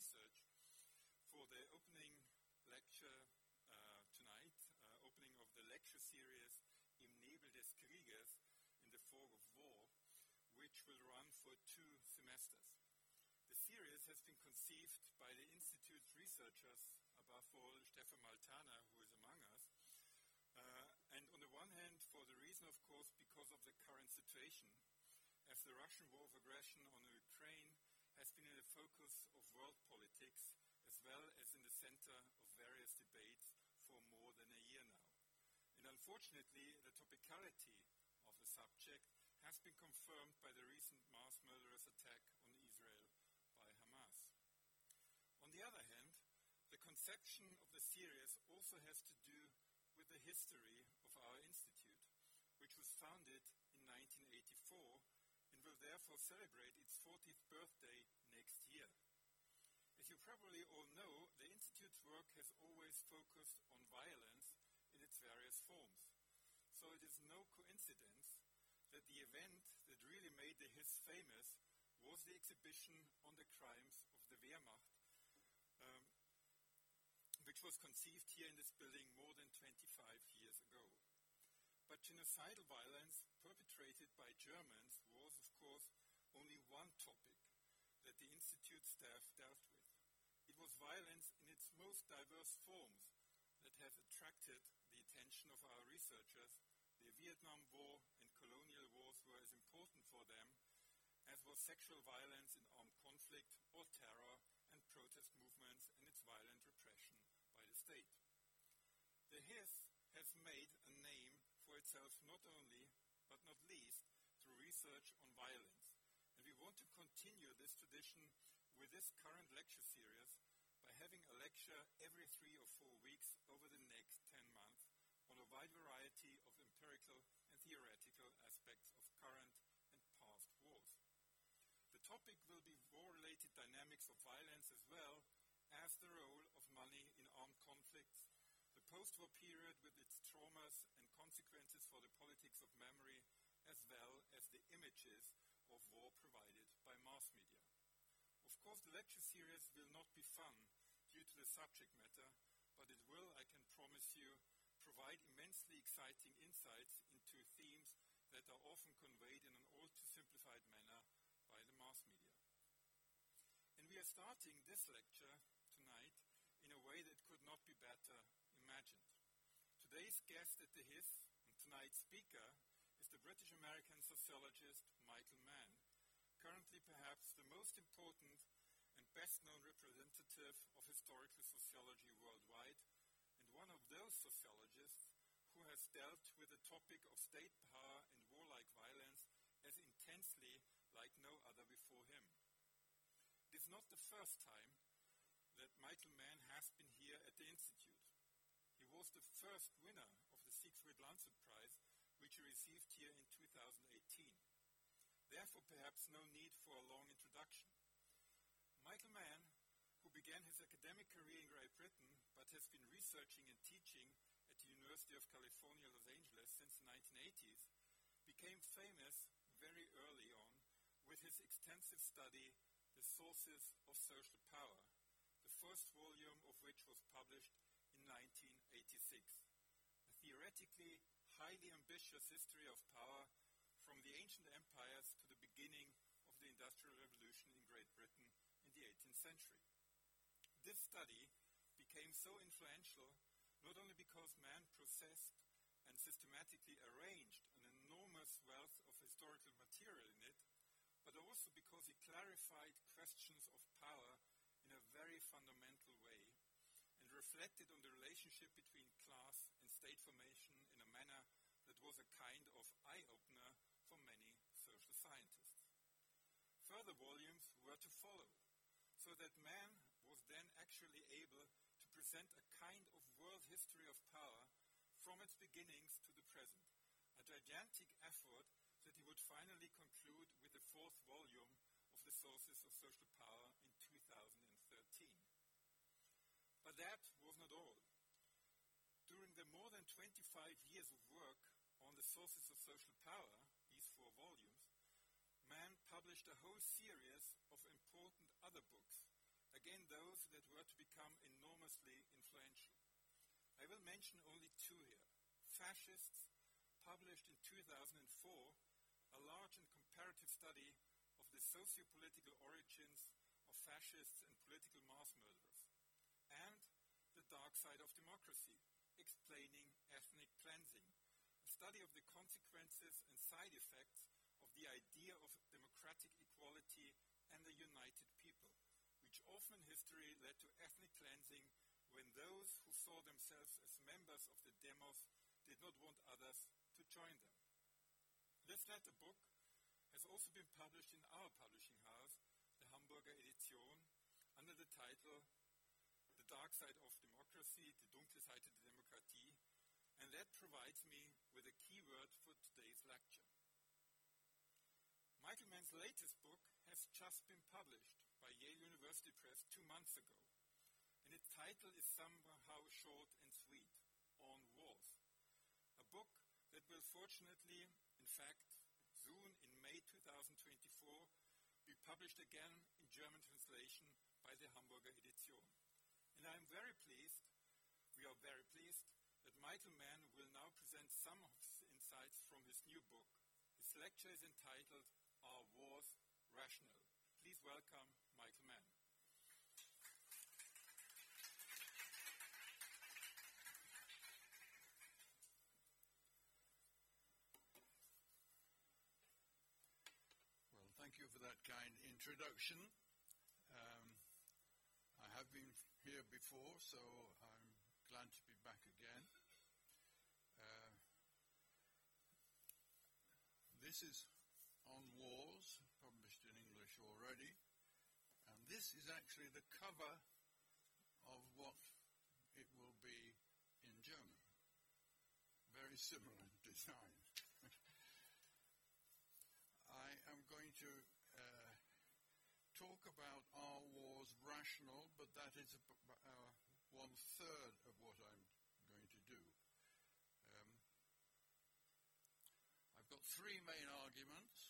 research for the opening lecture uh, tonight, uh, opening of the lecture series Im Nebel des Krieges, in the fog of war, which will run for two semesters. The series has been conceived by the Institute's researchers, above all Stefan Malthaner, who is among us, uh, and on the one hand, for the reason, of course, because of the current situation, as the Russian war of aggression on Ukraine has been in the focus of world politics as well as in the center of various debates for more than a year now. And unfortunately, the topicality of the subject has been confirmed by the recent mass murderous attack on Israel by Hamas. On the other hand, the conception of the series also has to do with the history of our institute, which was founded in 1984 and therefore celebrate its 40th birthday next year. As you probably all know, the Institute's work has always focused on violence in its various forms. So it is no coincidence that the event that really made the HIS famous was the exhibition on the crimes of the Wehrmacht, um, which was conceived here in this building more than 25 years ago. But genocidal violence perpetrated by Germans course, only one topic that the Institute staff dealt with. It was violence in its most diverse forms that has attracted the attention of our researchers. The Vietnam War and colonial wars were as important for them as was sexual violence in armed conflict or terror and protest movements and its violent repression by the state. The HIS has made a name for itself not only, but not least, research on violence. And we want to continue this tradition with this current lecture series by having a lecture every three or four weeks over the next 10 months on a wide variety of empirical and theoretical aspects of current and past wars. The topic will be war-related dynamics of violence as well as the role of money in armed conflicts, the post-war period with its traumas and consequences for the politics of memory, as well as the images of war provided by mass media. Of course, the lecture series will not be fun due to the subject matter, but it will, I can promise you, provide immensely exciting insights into themes that are often conveyed in an all too simplified manner by the mass media. And we are starting this lecture tonight in a way that could not be better imagined. Today's guest at the HIS and tonight's speaker the British American sociologist Michael Mann, currently perhaps the most important and best known representative of historical sociology worldwide, and one of those sociologists who has dealt with the topic of state power and warlike violence as intensely like no other before him. It is not the first time that Michael Mann has been here at the Institute. He was the first winner of the Siegfried Landshut Prize which received here in 2018. Therefore, perhaps no need for a long introduction. Michael Mann, who began his academic career in Great Britain but has been researching and teaching at the University of California, Los Angeles since the 1980s, became famous very early on with his extensive study, The Sources of Social Power, the first volume of which was published in 1986. A theoretically highly ambitious history of power from the ancient empires to the beginning of the Industrial Revolution in Great Britain in the 18th century. This study became so influential not only because Mann processed and systematically arranged an enormous wealth of historical material in it, but also because he clarified questions of power in a very fundamental way and reflected on the relationship between class and state formation in a manner was a kind of eye-opener for many social scientists. Further volumes were to follow, so that Mann was then actually able to present a kind of world history of power from its beginnings to the present, a gigantic effort that he would finally conclude with the fourth volume of the Sources of Social Power in 2013. But that was not all. During the more than 25 years of work sources of social power, these four volumes, Mann published a whole series of important other books again those that were to become enormously influential. I will mention only two here. Fascists published in 2004 a large and comparative study of the socio-political origins of fascists and political mass murderers, and The Dark Side of Democracy, explaining ethnic cleansing, study of the consequences and side effects of the idea of democratic equality and a united people, which often in history led to ethnic cleansing when those who saw themselves as members of the demos did not want others to join them. This latter book has also been published in our publishing house, the Hamburger Edition, under the title The Dark Side of Democracy, Die dunkle Seite der and that provides me with a keyword for today's lecture. Michael Mann's latest book has just been published by Yale University Press two months ago, and its title is somehow short and sweet, On Wars. A book that will fortunately, in fact, soon in May 2024, be published again in German translation by the Hamburger Edition. And I am very pleased, we are very pleased, Michael Mann will now present some of his insights from his new book. His lecture is entitled Are Wars Rational? Please welcome Michael Mann. Well, thank you for that kind introduction. Um, I have been here before, so I'm glad to be back again. This is On Wars, published in English already, and this is actually the cover of what it will be in German. Very similar design. I am going to uh, talk about Are wars rational, but that is uh, one third of what I'm going to do. Um, I've got three main arguments.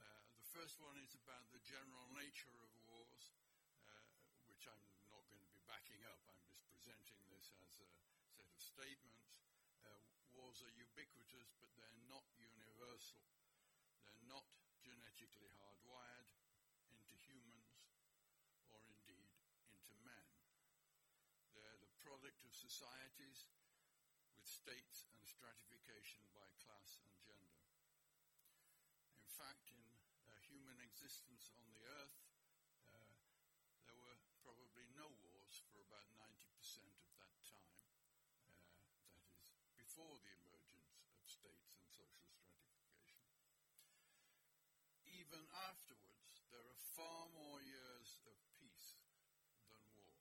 Uh, the first one is about the general nature of wars, uh, which I'm not going to be backing up. I'm just presenting this as a set of statements. Uh, wars are ubiquitous, but they're not universal. They're not genetically hardwired into humans or indeed into man. They're the product of societies states and stratification by class and gender. In fact, in uh, human existence on the earth, uh, there were probably no wars for about 90% of that time. Uh, that is, before the emergence of states and social stratification even afterwards, there are far more years of peace than war.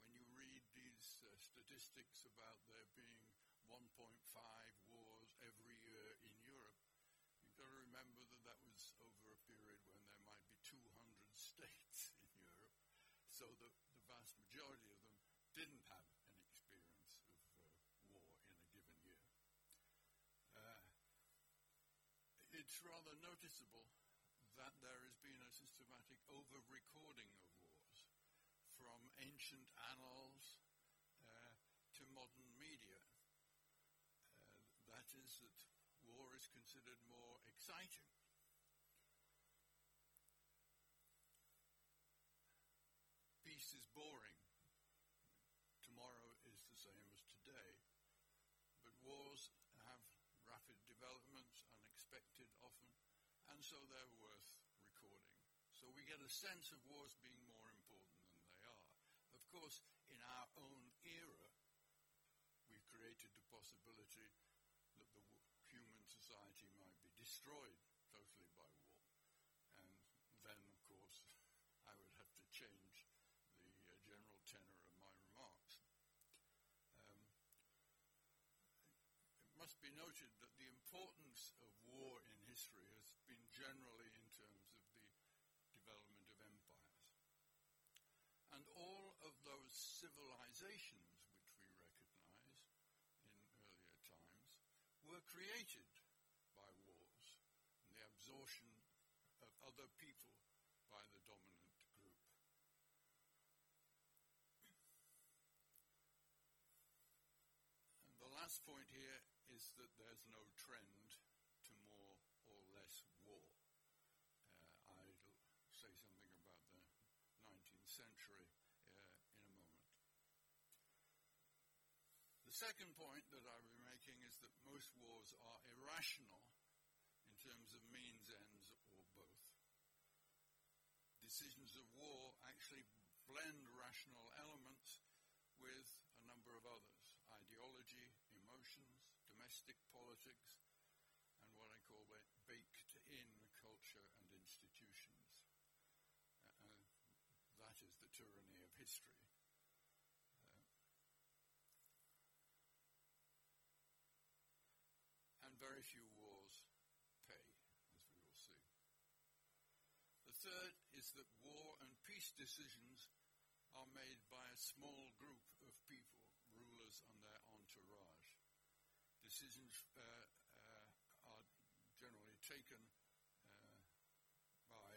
When you read these uh, statistics about there being 1.5 wars every year in Europe, you've got to remember that that was over a period when there might be 200 states in Europe, so the, the vast majority of them didn't have an experience of uh, war in a given year. Uh, it's rather noticeable that there has been a systematic over recording of wars from ancient annals uh, to modern media. That war is considered more exciting. Peace is boring. Tomorrow is the same as today. But wars have rapid developments, unexpected often, and so they're worth recording. So we get a sense of wars being more important than they are. Of course, in our own era, we've created the possibility that the w- human society might be destroyed totally by war. And then, of course, I would have to change the uh, general tenor of my remarks. Um, it must be noted that the importance of war in history has been generally in terms of the development of empires. And all of those civilizations other people by the dominant group. And the last point here is that there's no trend to more or less war. Uh, I'll say something about the 19th century uh, in a moment. The second point that I will be making is that most wars are irrational in terms of means, and Decisions of war actually blend rational elements with a number of others ideology, emotions, domestic politics, and what I call baked in culture and institutions. Uh, that is the tyranny of history. Uh, and very few wars pay, as we will see. The third is that war and peace decisions are made by a small group of people, rulers and their entourage. Decisions uh, uh, are generally taken uh, by,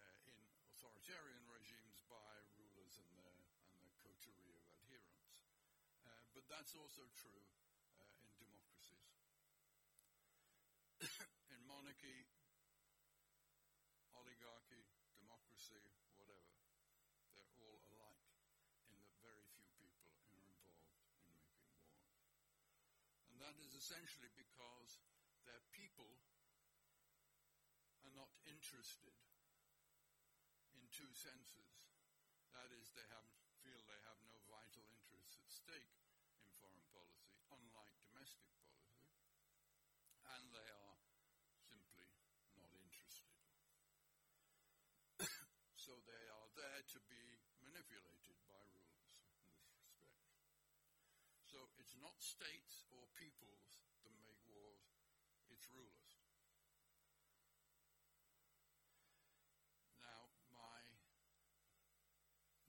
uh, in authoritarian regimes by rulers and their, and their coterie of adherents. Uh, but that's also true uh, in democracies. in monarchy, oligarchy, democracy, whatever, they're all alike in that very few people are involved in making war. And that is essentially because their people are not interested in two senses. That is, they have, feel they have no vital interests at stake in foreign policy, unlike domestic policy, and they are simply not interested. so they are there to be manipulated by rulers in this respect. So it's not states or peoples that make wars, it's rulers. Now, my,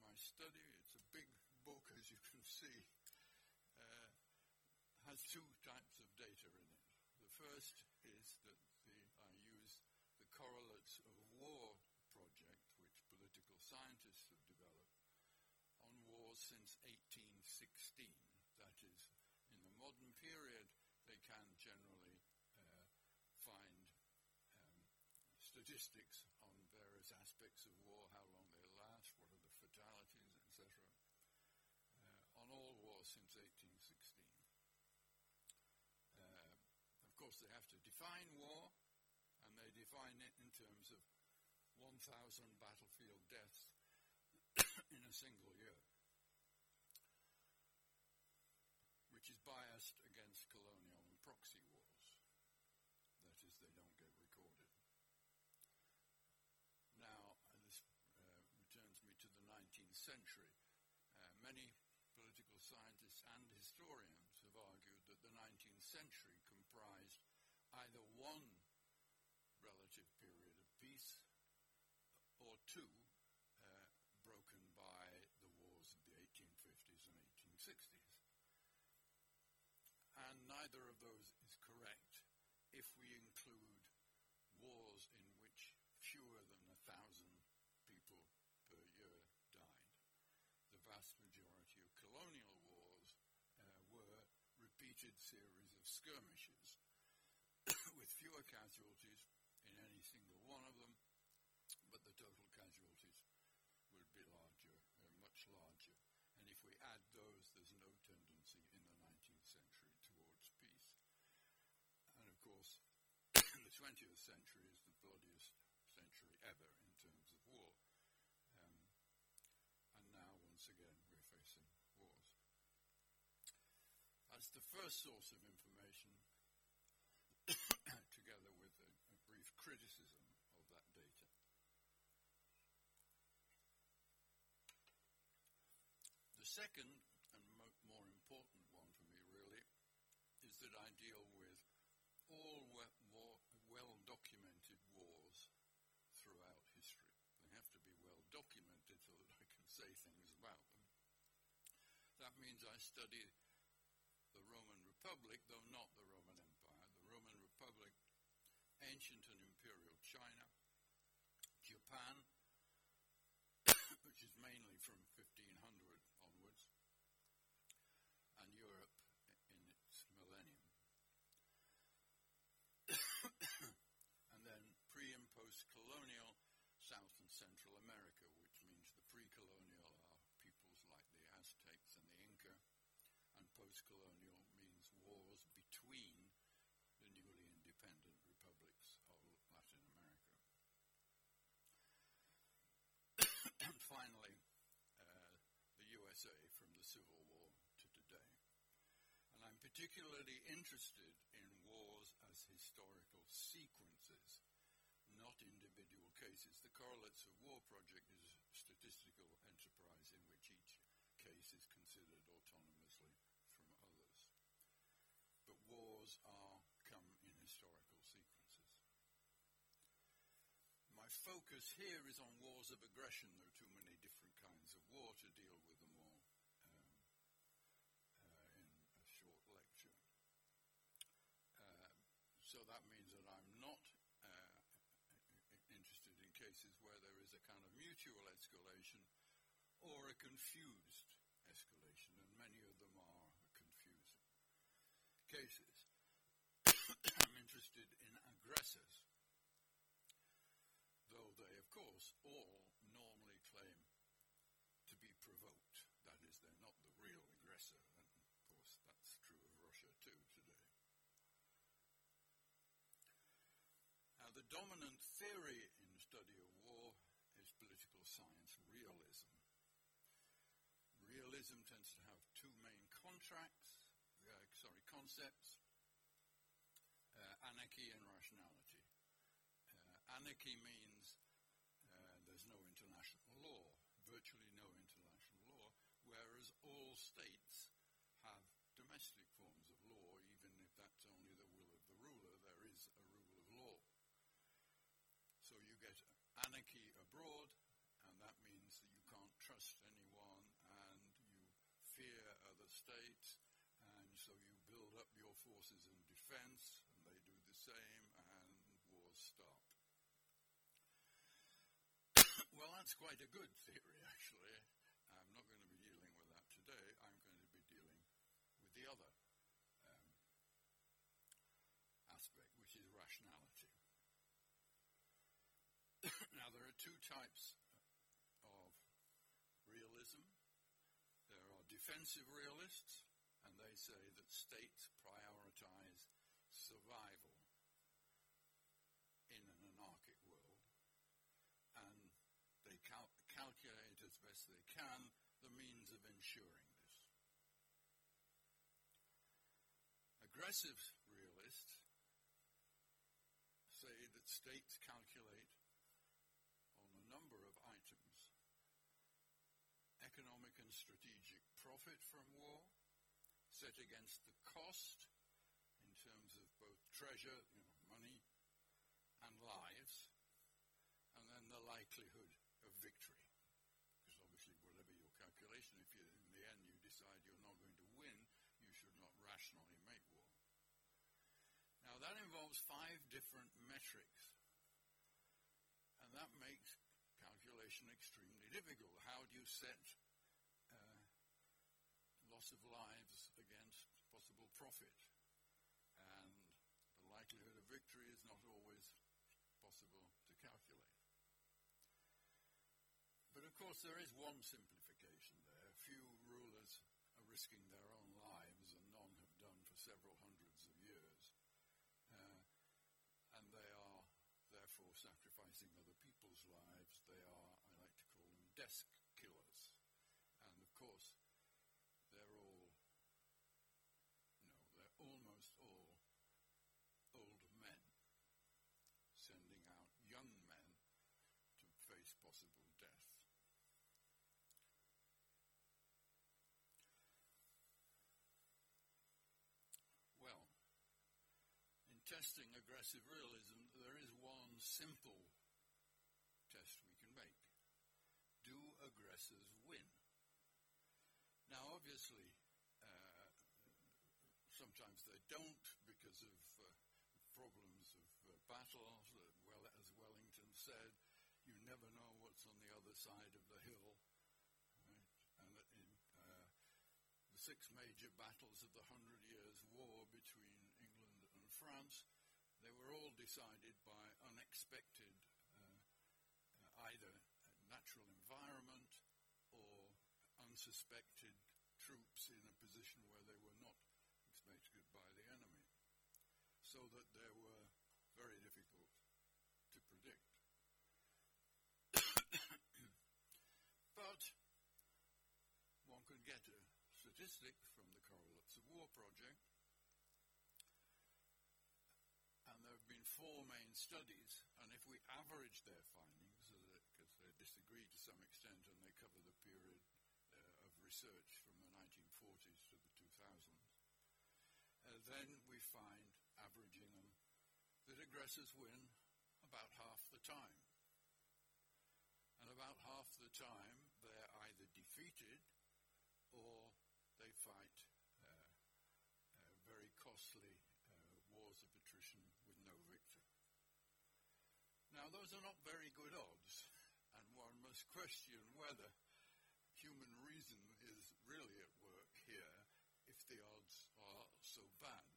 my study, it's a big book as you can see, uh, has two types of data in it. The first is that the, I use the correlates of war project, which political scientists have developed, on wars since 1816. That is, in the modern period, they can generally uh, find um, statistics on various aspects of war, how long they last, what are the fatalities, etc. Uh, on all wars since 1816. Uh, of course, they have to define war, and they define it in terms of 1,000 battlefield deaths in a single year, which is biased against colonial and proxy wars. That is, they don't get recorded. Now, this uh, returns me to the 19th century. Uh, many political scientists and historians have argued that the 19th century comprised either one relative period of peace or two uh, broken by the wars of the 1850s and 1860s. And neither of those is correct if we include wars in which fewer than a thousand people per year died. The vast majority of colonial wars uh, were repeated series of skirmishes with fewer casualties in any single one of them, but the total casualties would be larger, uh, much larger. And if we add those, there's no tendency in the 19th century towards peace. And of course, the 20th century is the bloodiest century ever in terms of war. Um, and now, once again, we're facing wars. As the first source of information, together with a, a brief criticism of that data. The second and mo- more important one for me, really, is that I deal with all we- more well documented wars throughout history. They have to be well documented so that I can say things about them. That means I study the Roman Republic, though not the Roman Empire, the Roman Republic, ancient and imperial China, Japan, which is mainly from 1500 onwards, and Europe in its colonial means wars between the newly independent republics of Latin America. and finally, uh, the USA from the Civil War to today. And I'm particularly interested in wars as historical sequences, not individual cases. The Correlates of War project is a statistical enterprise in which each case is considered autonomously from others. But are come in historical sequences. My focus here is on wars of aggression. There are too many different kinds of war to deal with them all um, uh, in a short lecture. Uh, so that means that I'm not uh, interested in cases where there is a kind of mutual escalation or a confused escalation, and many of them are confusing cases. I'm interested in aggressors, though they, of course, all normally claim to be provoked. That is, they're not the real aggressor, and of course, that's true of Russia too today. Now, the dominant theory in the study of war is political science realism. Realism tends to have two main contracts, uh, sorry, concepts, uh, anarchy and rationality. Uh, anarchy means uh, there's no international law, virtually no international law, whereas all states have domestic forms of law, even if that's only the will of the ruler, there is a rule of law. So you get anarchy abroad, and that means that you can't trust anyone and you fear other states, and so you build up your forces in defense, and they do the same, and wars stop. well, that's quite a good theory, actually. I'm not going to be dealing with that today. I'm going to be dealing with the other um, aspect, which is rationality. now, there are two types of realism. There are defensive realists, and they say that states prioritize survival in an anarchic world, and they cal- calculate as best they can the means of ensuring this. Aggressive realists say that states calculate on a number of items economic strategic profit from war set against the cost in terms of both treasure, you know, money, and lives, and then the likelihood of victory. Because obviously, whatever your calculation, if you, in the end you decide you're not going to win, you should not rationally make war. Now, that involves five different metrics, and that makes calculation extremely difficult. How do you set loss of lives against possible profit? And the likelihood of victory is not always possible to calculate. But of course, there is one simplification there. Few rulers are risking their own lives, and none have done for several hundreds of years. Uh, and they are therefore sacrificing other people's lives. They are, I like to call them, desk killers. And of course, they're all, no, they're almost all old men sending out young men to face possible death. Well, in testing aggressive realism, there is one simple test we can make. Do aggressors win? Now, obviously, uh, sometimes they don't because of uh, problems of uh, battles. Uh, well, as Wellington said, you never know the other side of the hill. Right? And in uh, the six major battles of the Hundred Years' War between England and France, they were all decided by unexpected uh, either natural environment or unsuspected troops in a position where they were not expected by the enemy, so that there were very difficult to predict. but one could get a statistic from the Correlates of War project, and there have been four main studies, and if we average their findings, because they disagree to some extent and they cover the period uh, of research from the 1940s to the 2000s, uh, then we find, averaging them, that aggressors win about half the time. And about half the time, or they fight uh, uh, very costly uh, wars of attrition with no victor. Now, those are not very good odds, and one must question whether human reason is really at work here if the odds are so bad.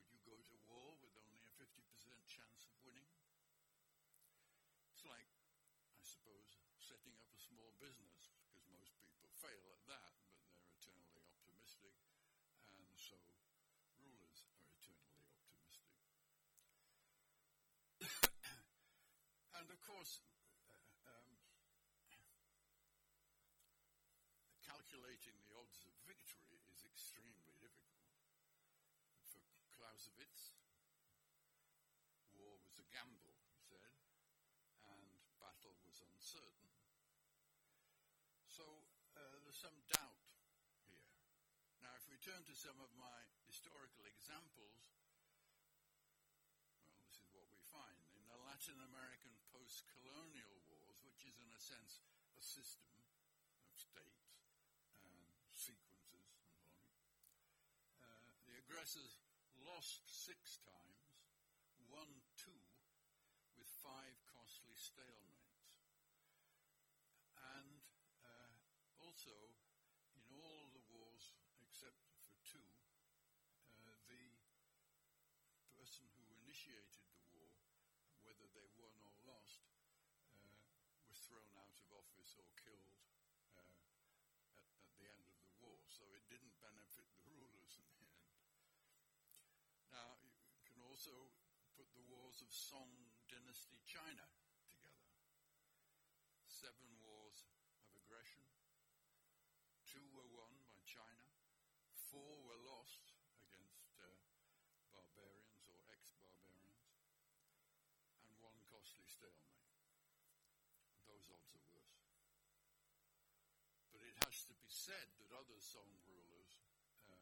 Would you go to war with only a 50% chance of winning? It's like, I suppose, setting up a small business, because most people fail at that, but they're eternally optimistic, and so rulers are eternally optimistic. and of course, uh, um, calculating the odds of victory is extremely difficult. For Clausewitz, war was a gamble, he said, and battle was uncertain. So uh, there's some doubt here. Now, if we turn to some of my historical examples, well, this is what we find. In the Latin American colonial wars, which is in a sense a system of states and sequences and on, uh, the aggressors lost six times, won two, with five costly stalemates. And uh, also, in all the wars except for two, uh, the person who initiated the whether they won or lost, uh, was thrown out of office or killed uh, at, at the end of the war. So it didn't benefit the rulers in the end. Now, you can also put the wars of Song Dynasty China together. Seven wars of aggression. Two were won by China. Four were lost against uh, barbarians or ex-barbarians. And one Those odds are worse. But it has to be said that other Song rulers uh,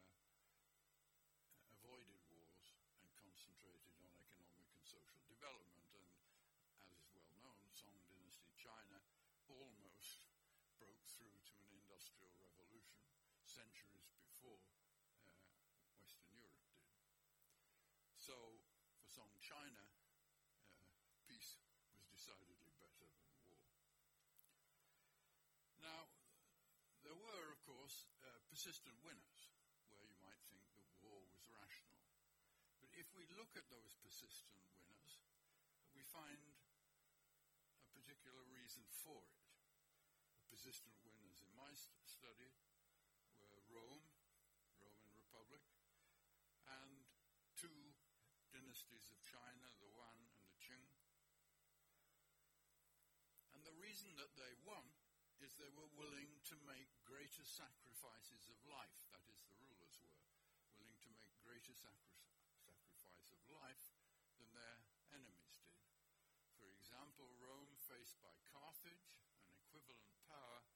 avoided wars and concentrated on economic and social development. And as is well known, Song Dynasty China almost broke through to an industrial revolution centuries before uh, Western Europe did. So, for Song China, uh, peace was decidedly better than war. Now, there were, of course, uh, persistent winners, where you might think the war was rational. But if we look at those persistent winners, we find a particular reason for it. The persistent winners in my st- study were Rome, Roman Republic, and two dynasties of China, the Yuan and the Qing. And the reason that they won is they were willing to make greater sacrifices of life, that is, the rulers were willing to make greater sacri- sacrifice of life than their enemies did. For example, Rome faced by Carthage, an equivalent power,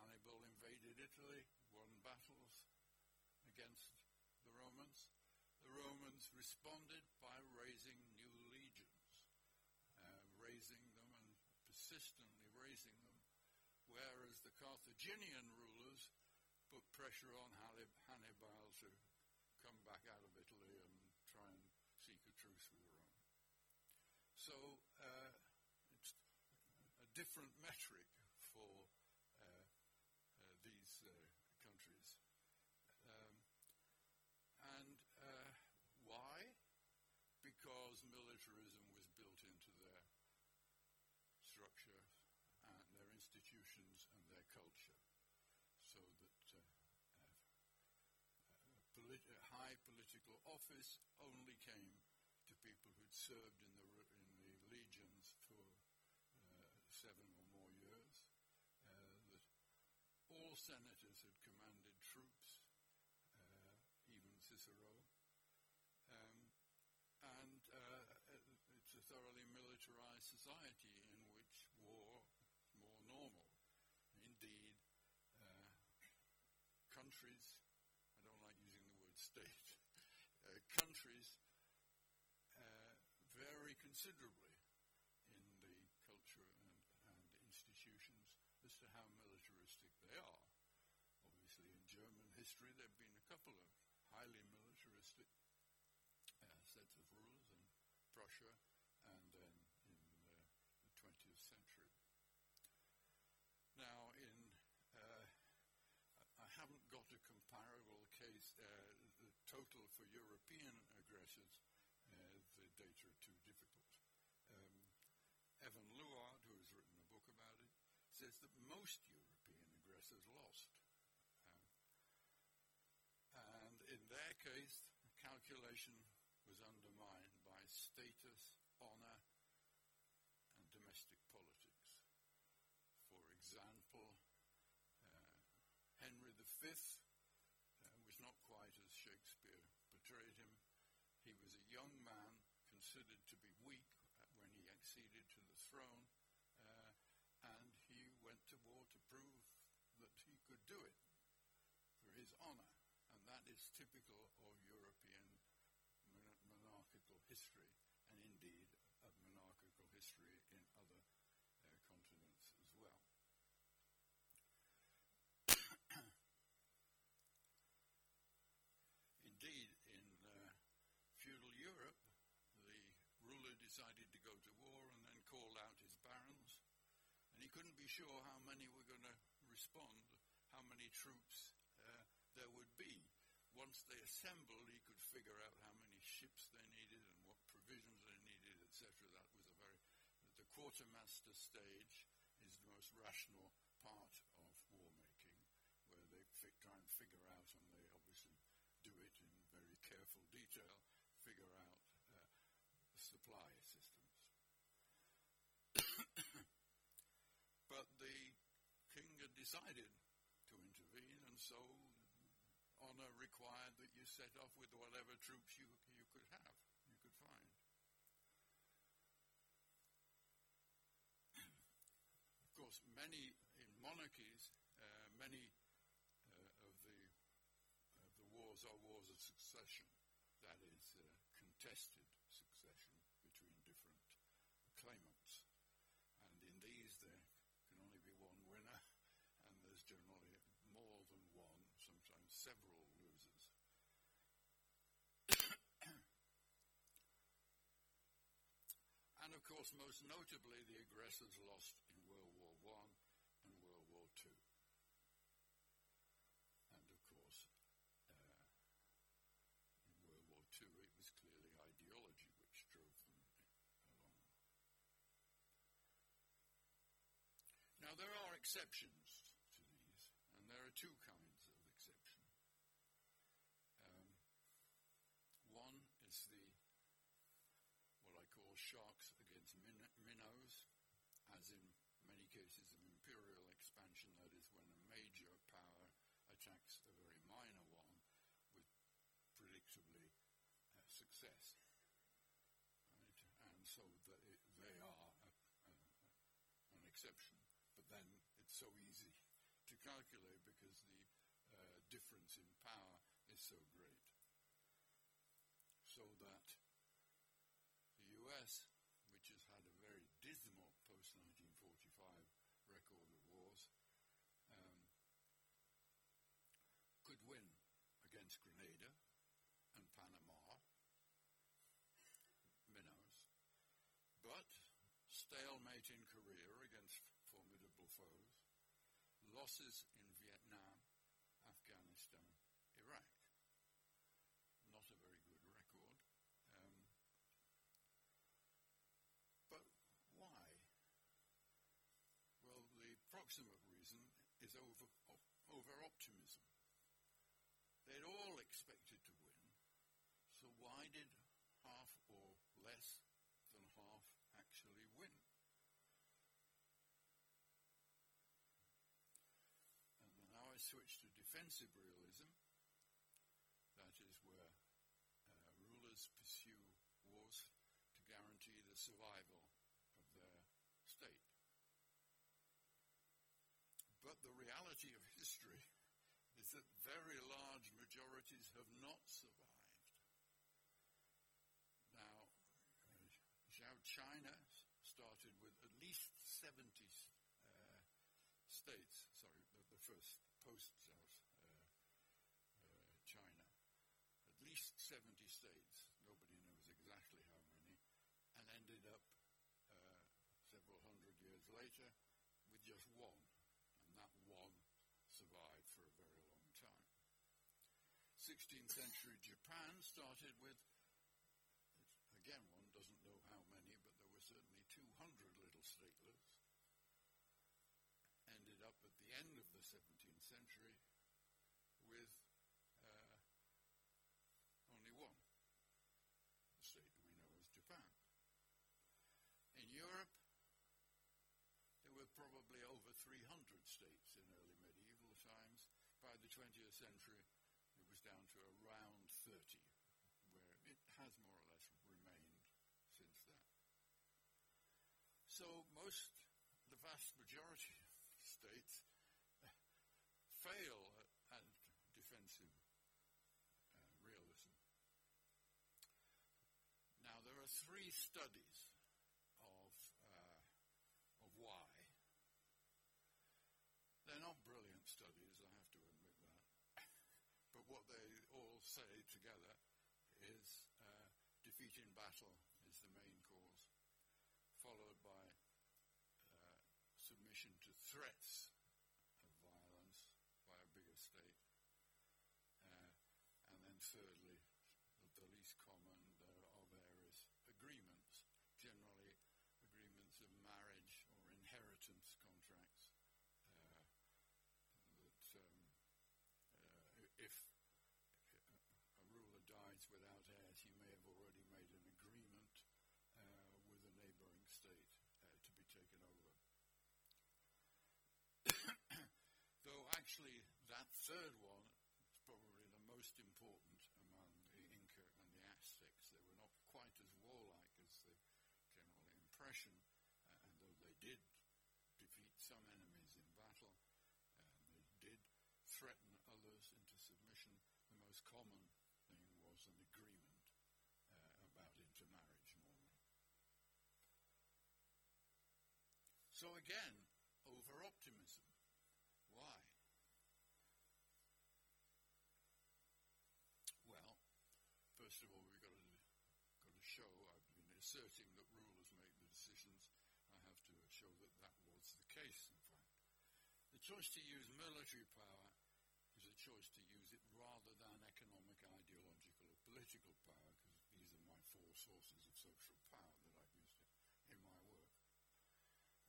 Hannibal invaded Italy, won battles against the Romans. The Romans responded by raising new legions, uh, raising them and persistently raising them whereas the Carthaginian rulers put pressure on Hannibal to come back out of Italy and try and seek a truce with Rome. So uh, it's a different metric for uh, uh, these uh, countries. Um, and uh, why? Because militarism was built into their structure and their institutions and their culture, so that uh, uh, uh, high political office only came to people who'd served in the, in the legions for uh, seven or more years, uh, that all senators had commanded troops, uh, even Cicero, um, and uh, it's a thoroughly militarized society in which war is more normal. Indeed, uh, countries, I don't like using the word state, uh, countries uh, vary considerably in the culture and, and institutions as to how militaristic they are. Obviously, in German history, there have been a couple of highly militaristic uh, sets of rules in Prussia and then in uh, the 20th century. Now, in uh, I haven't got a comparable case. Uh, the total for European aggressors, uh, the data are too difficult. Um, Evan Luard, who has written a book about it, says that most European aggressors lost. Um, and in their case, calculation was undermined by status, honor, and domestic politics. For example, uh, Henry V uh, was not quite as Shakespeare portrayed him. He was a young man considered to be weak when he acceded to the throne, uh, and he went to war to prove that he could do it for his honor. And that is typical of European mon- monarchical history, and indeed of monarchical history in other uh, continents as well. Indeed, in uh, feudal Europe, the ruler decided to go to war and then called out his barons, and he couldn't be sure how many were going to respond, how many troops uh, there would be. Once they assembled, he could figure out how many ships they needed and what provisions they needed, etc. That was a very the quartermaster stage is the most rational part of war making, where they fi- try and figure out, and they obviously do it in very careful detail, figure out uh, supply systems. but the king had decided to intervene, and so honor required that you set off with whatever troops you, you could have, you could find. of course, many in monarchies, uh, many uh, of the of the wars are wars of succession. That is, uh, contested succession between different claimants. And in these, there can only be one winner, and there's generally more than one, sometimes several losers. and of course, most notably, the aggressors lost in World War One and World War Two. And of course, uh, in World War II, it was clearly ideology which drove them along. Now, there are exceptions to these, and there are two kinds of exception. Um, one is the what I call sharks against min- minnows, as in many cases of imperial expansion, that is, when a major power attacks a very minor one with predictably uh, success. Right? And so the, they are a, a, an exception. But then it's so easy to calculate because the uh, difference in power is so great. So that US, which has had a very dismal post 1945 record of wars, um, could win against Grenada and Panama, minnows, but stalemate in Korea against formidable foes, losses in Vietnam, Afghanistan, Iraq. Not a very good record. Um, but why? Well, the proximate reason is over, over optimism. They'd all expected to win, so why did half or less than half actually win. And now I switch to defensive realism. That is where uh, rulers pursue wars to guarantee the survival of their state. But the reality of history is that very large majorities have not survived. Now, Zhou China started with at least 70 uh, states, sorry, the, the first post South uh, uh, China, at least 70 states, nobody knows exactly how many, and ended up uh, several hundred years later with just one and that one survived for a very long time. 16th century Japan started with, again, one doesn't know how many, but there were certainly 200 little statelets. Ended up at the end of the 17th century with uh, only one state we know as Japan. In Europe, there were probably over 300 states in early medieval times. By the 20th century, down to around 30, where it has more or less remained since then. So most, the vast majority of states fail at defensive uh, realism. Now, there are three studies of, uh, of why. They're not brilliant studies, I have to admit that. but what they all say together is uh, defeat in battle is the main cause, followed by uh, submission to threats of violence by a bigger state, uh, and then thirdly, the least common, there are various agreements, generally agreements of marriage or inheritance contracts, uh, that um, uh, if a ruler dies without heirs, he may have already made an agreement uh, with a neighboring state uh, to be taken over. Though actually that third one probably the most important among the Inca and the Aztecs. They were not quite as warlike as the general impression, uh, and though they did defeat some enemies in battle, and they did threaten others into submission, the most common thing was an agreement uh, about intermarriage normally. So again, over optimism. Why? Well, first of all, we've got to, got to show, I've been asserting that rulers make the decisions. I have to show that that was the case, in fact. The choice to use military power is a choice to use it rather than economic, ideological, or political power, because these are my four sources of social power that I've used in my work.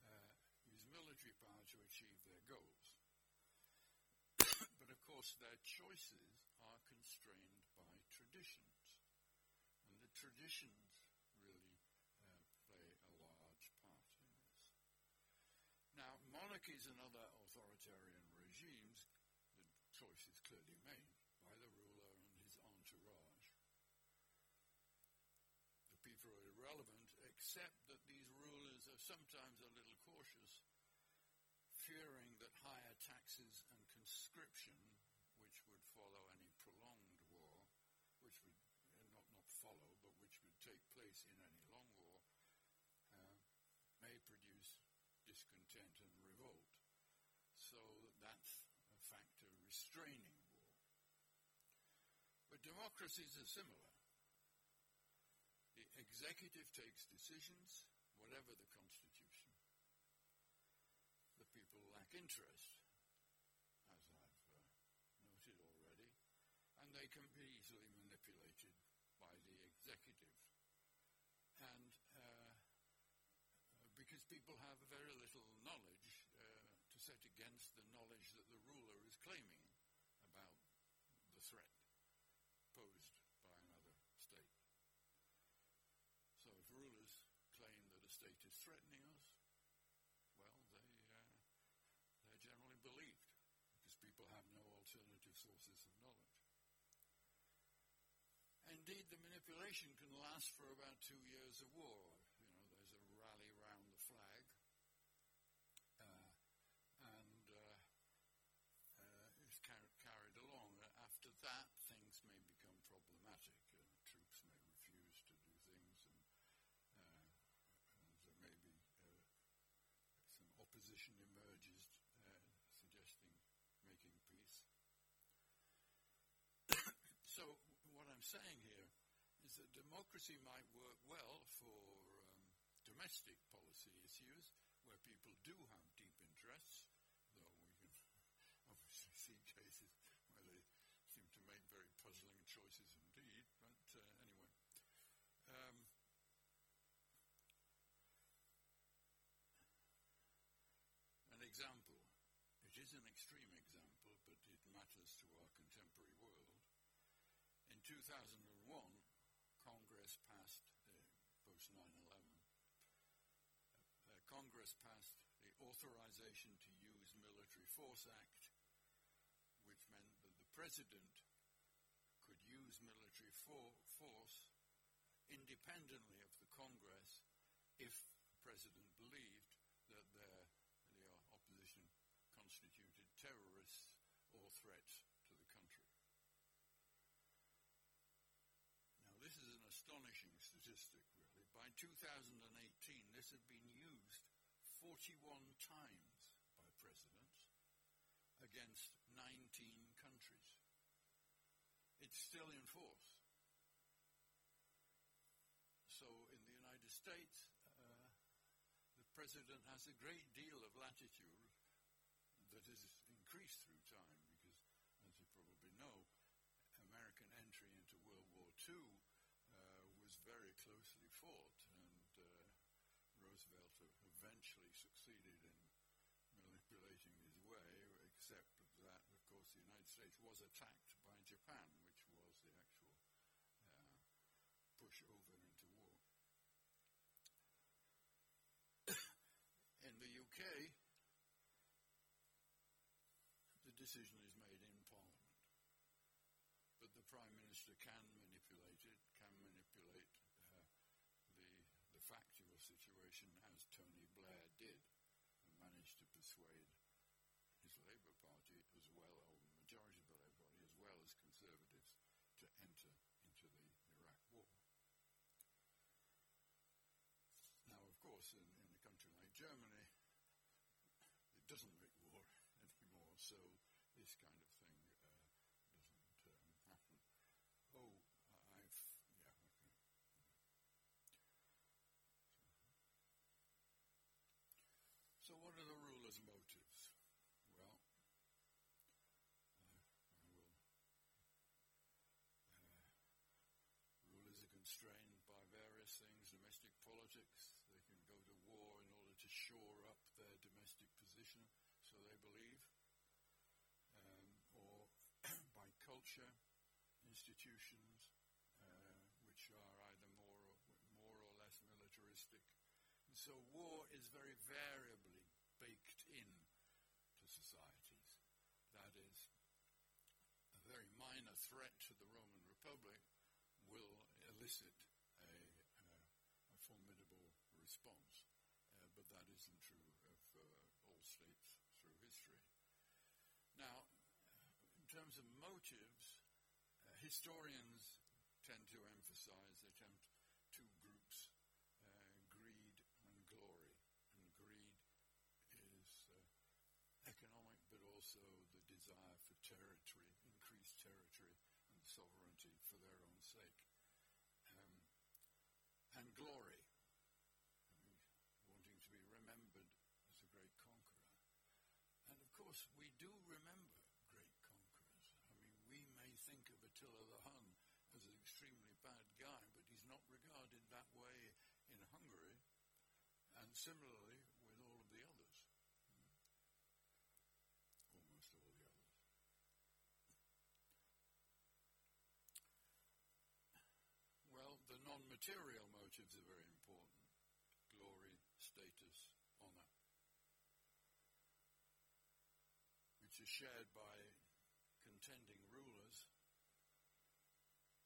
Uh, use military power to achieve their goals. but of course, their choices are constrained by traditions. And the traditions really uh, play a large part in this. Now, monarchies and other authoritarian regimes, the choice is clearly made by the ruler and his entourage. The people are irrelevant, except that these rulers are sometimes a little cautious, fearing that higher taxes and conscription, which would follow any prolonged war, which would uh, not, not follow, but which would take place in any long war, uh, may produce discontent and. So that's a factor restraining war. But democracies are similar. The executive takes decisions, whatever the constitution. The people lack interest, as I've uh, noted already, and they can be easily manipulated by the executive. And uh, because people have very little set against the knowledge that the ruler is claiming about the threat posed by another state. So if rulers claim that a state is threatening us, well, they, uh, they're generally believed because people have no alternative sources of knowledge. Indeed, the manipulation can last for about two years of war saying here is that democracy might work well for um, domestic policy issues where people do have deep interests, though we can obviously see cases where they seem to make very puzzling choices indeed. But uh, anyway. Um, an example. It is an extreme example, but it matters to our contemporary world. In 2001, Congress passed, uh, post 9 11, uh, Congress passed the Authorization to Use Military Force Act, which meant that the President could use military for- force independently of the Congress if the President believed that the opposition constituted terrorists or threats to the country. Now, this is an astonishing statistic, really. By 2018, this had been used 41 times by presidents against 19 countries. It's still in force. So, in the United States, uh, the president has a great deal of latitude that has increased through time because, as you probably know, American entry into World War II uh, was very closely fought, and uh, Roosevelt eventually succeeded in manipulating his way, except that, of course, the United States was attacked by Japan, which was the actual uh, push over into war. in the UK, the decision is made in Parliament. But the Prime Minister can manipulate it, can manipulate uh, the, the factual situation as Tony Blair did, and managed to persuade his Labour Party as well, or the majority of the Labour Party, as well as Conservatives, to enter into the Iraq War. Now, of course, in, in a country like Germany, it doesn't make war anymore, so this kind of thing uh, doesn't um, happen. Oh, I've, yeah, okay. So, what are the ruler's motives? Well, uh, I will. Uh, rulers are constrained by various things domestic politics. They can go to war in order to shore up their domestic position, so they believe. Um, or by culture, institutions, uh, which are either more or, more or less militaristic. And so war is very variably baked in to societies. That is, a very minor threat to the Roman Republic will elicit a, uh, a formidable response. Uh, but that isn't true of uh, all states through history. Now, in terms of motives, uh, historians tend to emphasize, they tend two groups, uh, greed and glory. And greed is uh, economic, but also the desire for territory, increased territory and sovereignty for their own sake. Um, and glory, I mean, wanting to be remembered as a great conqueror. And of course, we do remember great conquerors. I mean, we may think of Attila the Hun as an extremely bad guy, but he's not regarded that way in Hungary, and similarly with all of the others. Almost all the others. Well, the non material motives are very important glory, status is shared by contending rulers.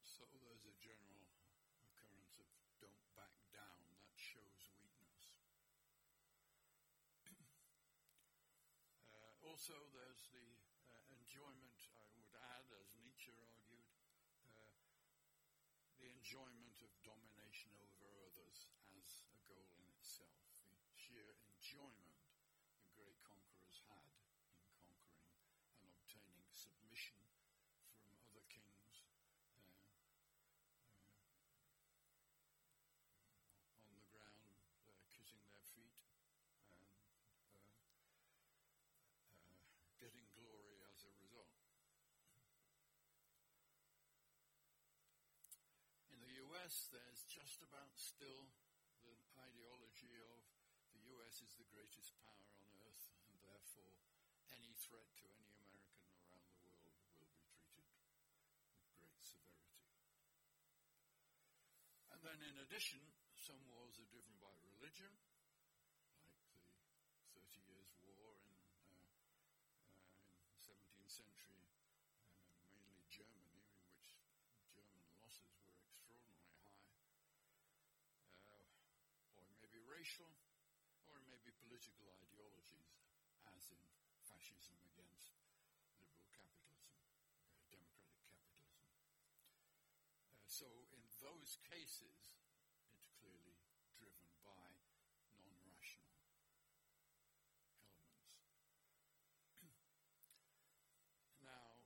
So there's a general occurrence of don't back down. That shows weakness. uh, also, there's the uh, enjoyment, I would add, as Nietzsche argued, uh, the enjoyment of domination over others as a goal in itself. The sheer enjoyment the great conquerors had in conquering and obtaining submission from other kings uh, uh, on the ground, uh, kissing their feet and uh, uh, getting glory as a result. In US, there's just about still the ideology of the US is the greatest power on earth, and therefore any threat to any American around the world will be treated with great severity. And then, in addition, some wars are driven by religion, like the Thirty Years' War in, uh, uh, in the 17th century, uh, mainly Germany, in which German losses were extraordinarily high. Uh, or it may be racial, or it may be political ideologies, as in fascism against liberal capitalism, uh, democratic capitalism. Uh, so, in those cases, it's clearly driven by non rational elements. now,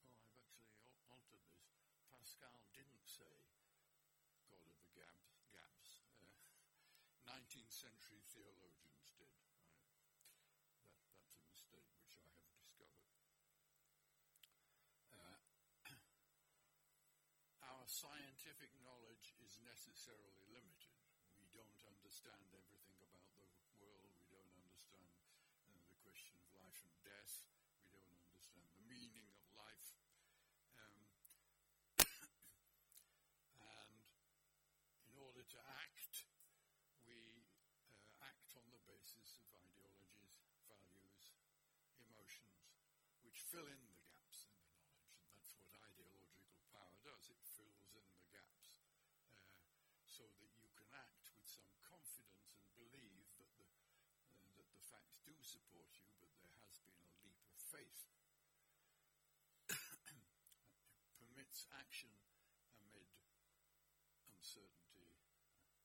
oh, I've actually al- altered this. Pascal didn't say God of the gaps. 19th century theologians did. Right? That, that's a mistake which I have discovered. Uh, our scientific knowledge is necessarily limited. We don't understand everything about the world. We don't understand uh, the question of life and death. We don't understand the meaning of life. Um, and in order to act, we uh, act on the basis of ideologies, values, which fill in the gaps in the knowledge. And that's what ideological power does. It fills in the gaps uh, so that you can act with some confidence and believe that the, uh, that the facts do support you, but there has been a leap of faith. it permits action amid uncertainty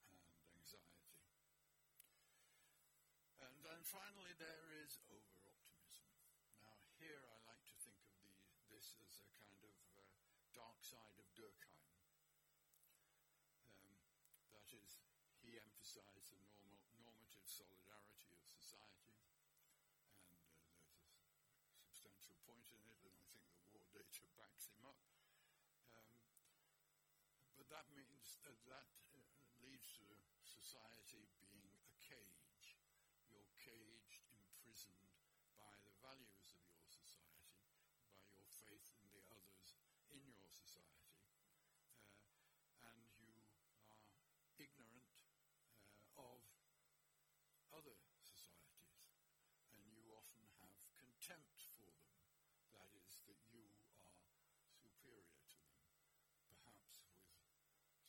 and anxiety. And then finally, there is over optimism. Now, here I like to think of the, this as a kind of uh, dark side of Durkheim. Um, that is, he emphasized the normal, normative solidarity of society, and uh, there's a substantial point in it, and I think the war data backs him up. Um, but that means that that uh, leads to society being a cage. You're caged, imprisoned by the values of your society, by your faith in the others in your society, uh, and you are ignorant uh, of other societies, and you often have contempt for them. That is, that you are superior to them, perhaps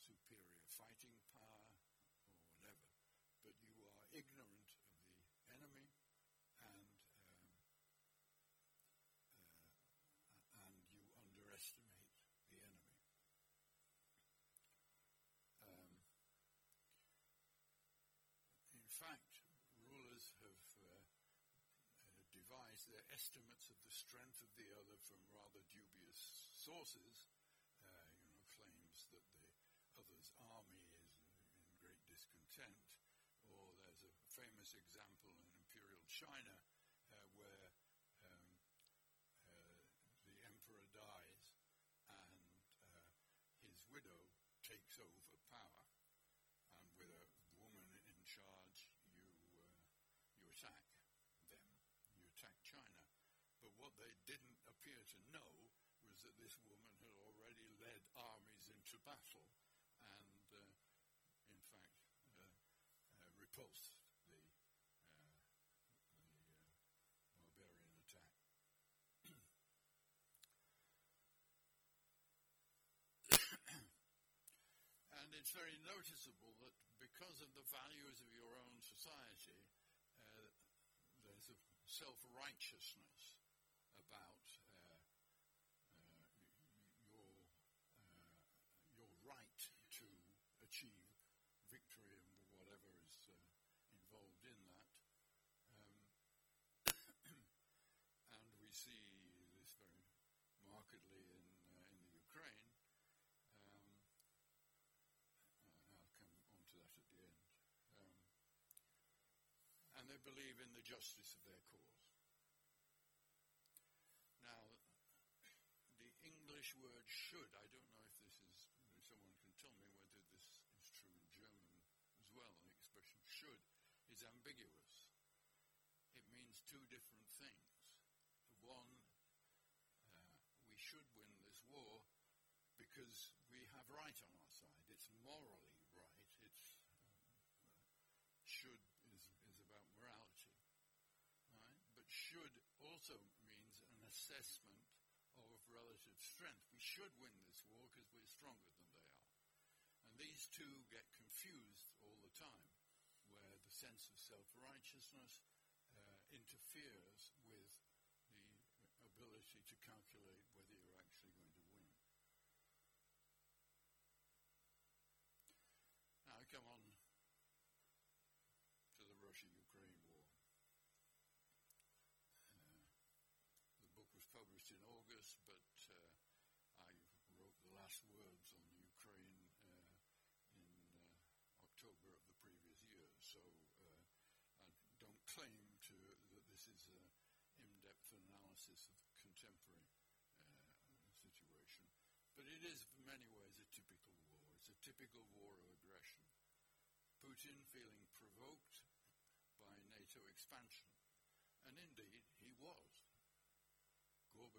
with superior fighting power or whatever, but you are ignorant of the enemy and um, uh, and you underestimate the enemy. Um, in fact, rulers have uh, devised their estimates of the strength of the other from rather dubious sources. Uh, you know, claims that the other's army is in great discontent, or there's a famous example in imperial China uh, where um, uh, the emperor dies and uh, his widow takes over power, and with a woman in charge, you uh, you attack them, you attack China. But what they didn't appear to know was that this woman had already led armies into battle, and uh, in fact uh, repulsed the uh, the uh, And it's very noticeable that because of the values of your own society, uh, there's a self righteousness about uh, uh, your, uh, your right to achieve victory and whatever is uh, involved in that. Um, and we see this very markedly in, in the Ukraine. Um, uh, I'll come on to that at the end. Um, and they believe in the justice of their cause. Now, the English word should, I don't know if this is, if someone can tell me whether this is true in German as well, the expression should is ambiguous. It means two different things. One, uh, we should win this war because we have right on our side. It's morally right. It's um, should is, is about morality, right? But should also means an assessment of relative strength. We should win this war because we're stronger than they are. And these two get confused all the time, where the sense of self-righteousness uh, interferes with the ability to calculate whether you're actually going to win. Now I come on to the Russia-Ukraine war. Uh, the book was in August, but uh, I wrote the last words on Ukraine uh, in uh, October of the previous year. So uh, I don't claim to that this is an in-depth analysis of the contemporary situation, but it is in many ways a typical war. It's a typical war of aggression. Putin feeling provoked by NATO expansion, and indeed.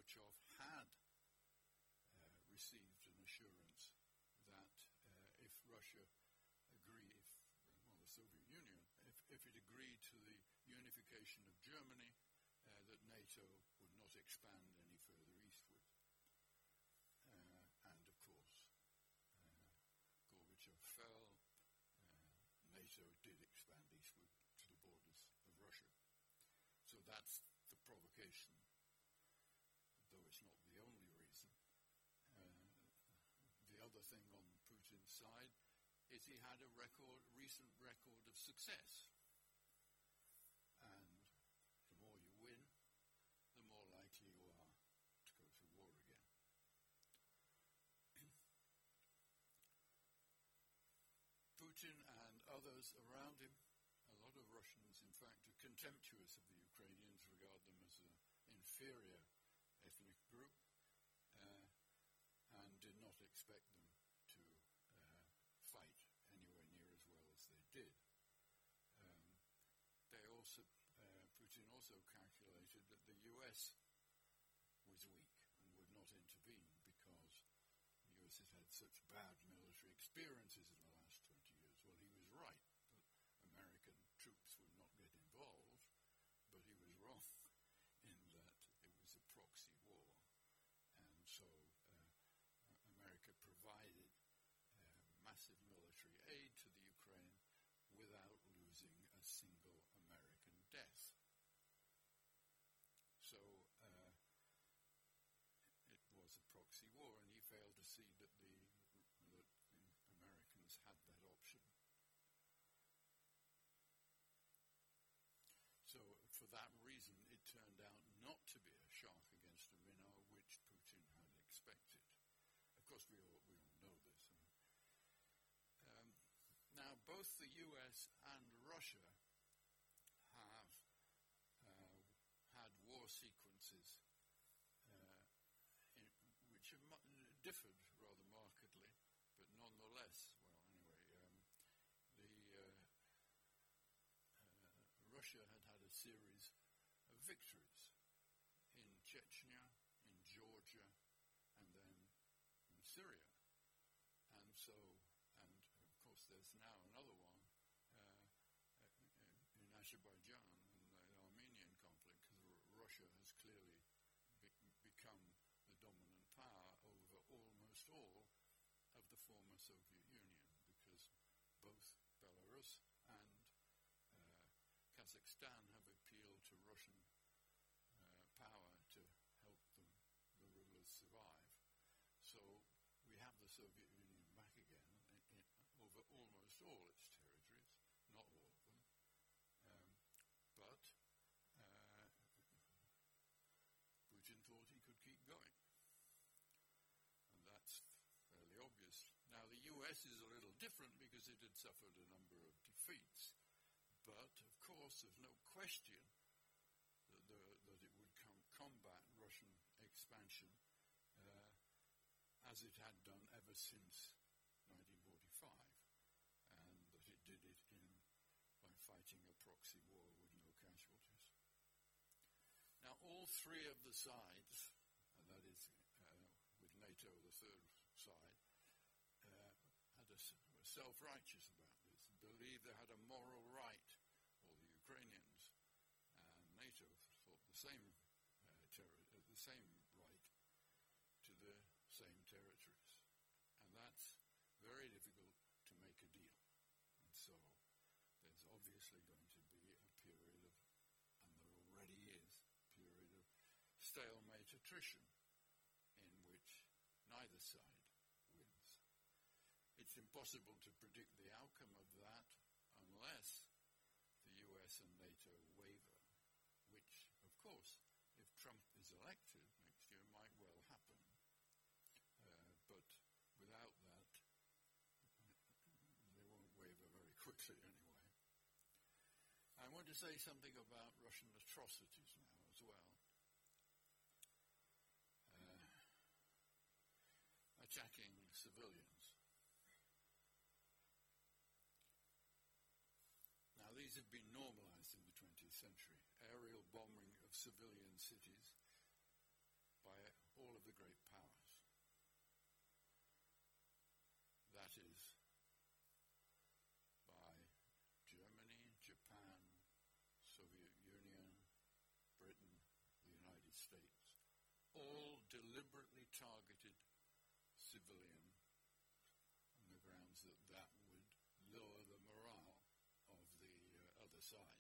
Gorbachev had uh, received an assurance that uh, if Russia agreed, if, well, the Soviet Union, if, if it agreed to the unification of Germany, uh, that NATO would not expand any further eastward. Uh, and of course, uh, Gorbachev fell. Uh, NATO did expand eastward to the borders of Russia. So that's the provocation, though it's not the only reason. Uh, the other thing on Putin's side is he had a record, recent record of success. And the more you win, the more likely you are to go to war again. Putin and others around him, a lot of Russians, in fact, are contemptuous of the Ukrainians, regard them as an inferior ethnic group, uh, and did not expect them to uh, fight anywhere near as well as they did. Um, they also, uh, Putin also calculated that the U.S. was weak and would not intervene because the U.S. has had such bad military experiences in the last 20 years. Well, he was right that American troops would not get involved, but he was wrong in that it was a proxy war. And so uh, America provided uh, massive military aid to the Ukraine without losing a single American death. So uh, it a proxy war, and he failed to see that the, that the Americans had that option. So for that reason, it turned out not to be a shock against a winner, which Putin had expected. Of course, we all, we all know this. Um, now, both the US and Russia have uh, had war sequences uh, in, which have mu- differed rather markedly, but nonetheless, well, anyway, um, the uh, uh, Russia had had a series of victories in Chechnya, in Georgia, and then in Syria. And so, and of course, there's now another one uh, in Azerbaijan Soviet Union because both Belarus and uh, Kazakhstan have appealed to Russian uh, power to help them, the rulers survive. So we have the Soviet Union back again in, in, over almost all its different because it had suffered a number of defeats. But, of course, there's no question that, the, that it would come, combat Russian expansion uh, as it had done ever since 1945, and that it did it in, by fighting a proxy war with no casualties. Now, all three of the sides, and that is uh, with NATO, the third side, uh, had a, were self-righteous about this, believed they had a moral right, all the Ukrainians, and NATO thought the same, uh, terror, uh, the same right to the same territories. And that's very difficult to make a deal. And so there's obviously going to be a period of, and there already is, period of stalemate attrition in which neither side. It's impossible to predict the outcome of that unless the US and NATO waver, which, of course, if Trump is elected next year, might well happen. Uh, but without that, they won't waver very quickly anyway. I want to say something about Russian atrocities now as well. Uh, attacking civilians. Now, have been normalized in the 20th century. Aerial bombing of civilian cities by all of the great powers. That is, by Germany, Japan, Soviet Union, Britain, the United States. All deliberately targeted civilian on the grounds that that would lower the morale of the uh, other side.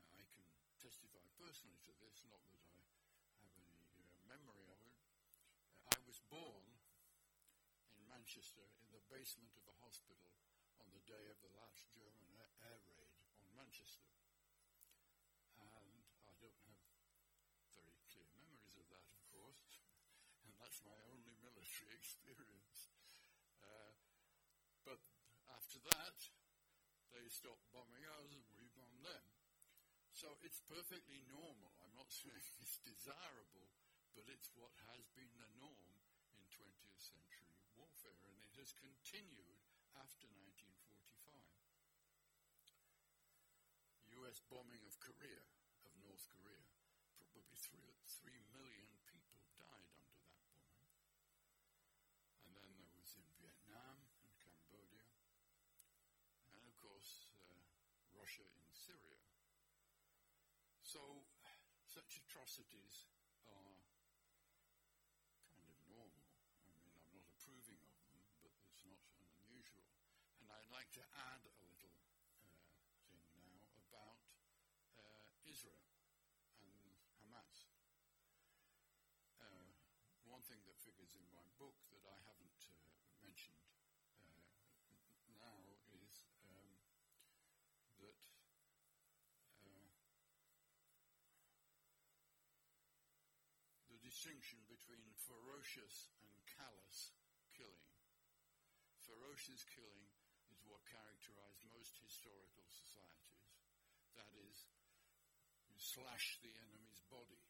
Now, I can testify personally to this, not that I have any memory of it. Uh, I was born in Manchester in the basement of a hospital on the day of the last German air raid on Manchester. And I don't have very clear memories of that, of course, and that's my only military experience. Uh, but after that, they stopped bombing us and we bombed them. So it's perfectly normal. I'm not saying it's desirable, but it's what has been the norm in 20th century warfare, and it has continued after 1945. US bombing of Korea, of North Korea, probably three, three million people died under that bombing. And then there was in Vietnam and Cambodia, and of course, uh, Russia in Syria. So, such atrocities are kind of normal. I mean, I'm not approving of them, but it's not unusual. And I'd like to add a little uh, thing now about uh, Israel and Hamas. Uh, one thing that figures in my book that I haven't uh, mentioned uh, now is um, that uh, the distinction between ferocious and callous killing. Ferocious killing is what characterized most historical societies. That is, you slash the enemy's body.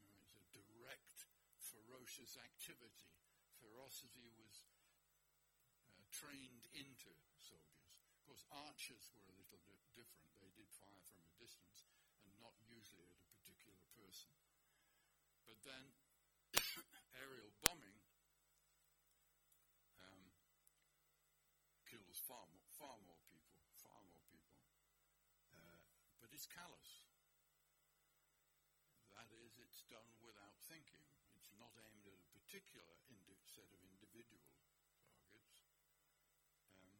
You know, it's a direct, ferocious activity. Ferocity was uh, trained into soldiers. Of course, archers were a little bit different. They did fire from a distance and not usually at a particular person. But then aerial bombing um, kills far more, far more people, far more people. Uh, but it's callous. That is, it's done without thinking. It's not aimed at a particular indi- set of individual targets. Um,